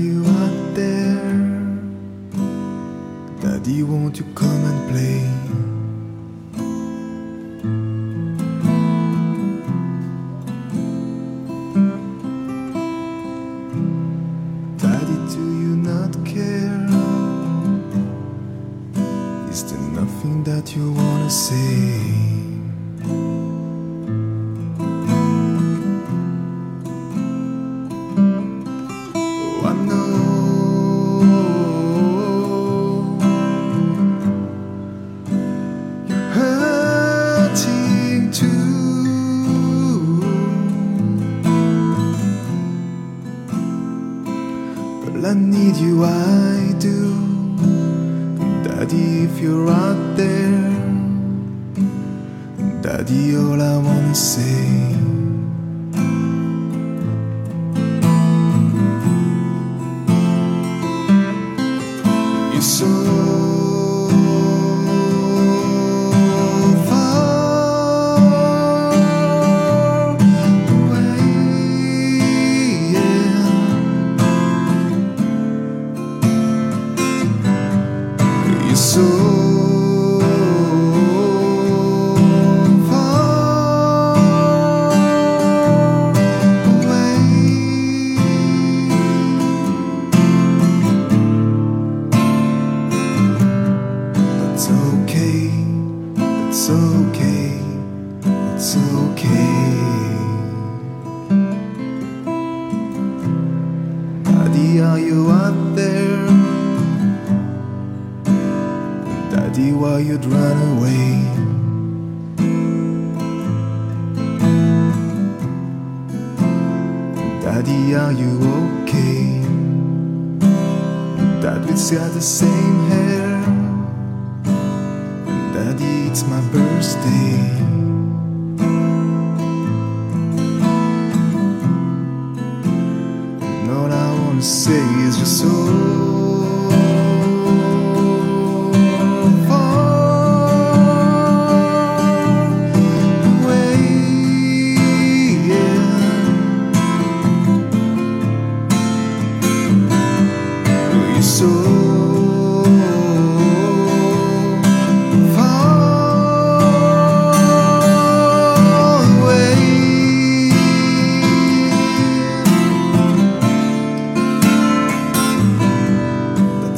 You out there? Daddy, won't you come and play? Daddy, do you not care? Is there nothing that you wanna say? But I need you, I do, Daddy. If you're out there, Daddy, all I wanna say. You're so That's okay, it's okay, it's okay. Daddy, are you out there? Daddy, why you'd run away? Daddy, are you okay? Dad, we got the same hair. Daddy, it's my birthday. And all I wanna say is you're so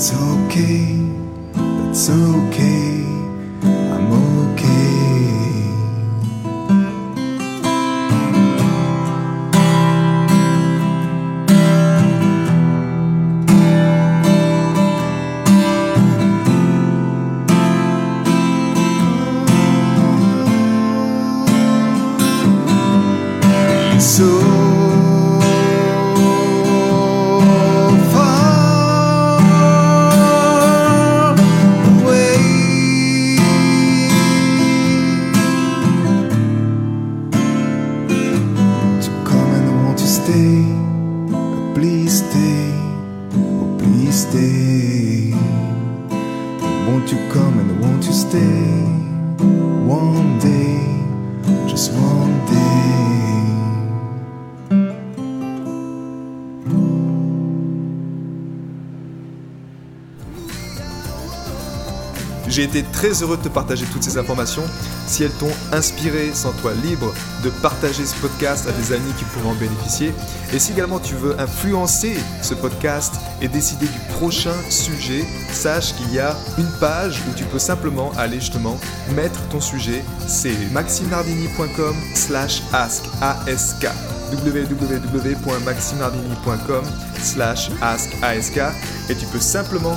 That's okay, it's okay, I'm okay. So Please stay, oh please stay. Won't you come and won't you stay? One day, just one J'ai été très heureux de te partager toutes ces informations. Si elles t'ont inspiré, sens-toi libre de partager ce podcast à des amis qui pourraient en bénéficier. Et si également tu veux influencer ce podcast et décider du prochain sujet, sache qu'il y a une page où tu peux simplement aller justement mettre ton sujet. C'est maximardini.com slash ask ask www.maximardini.com slash ask et tu peux simplement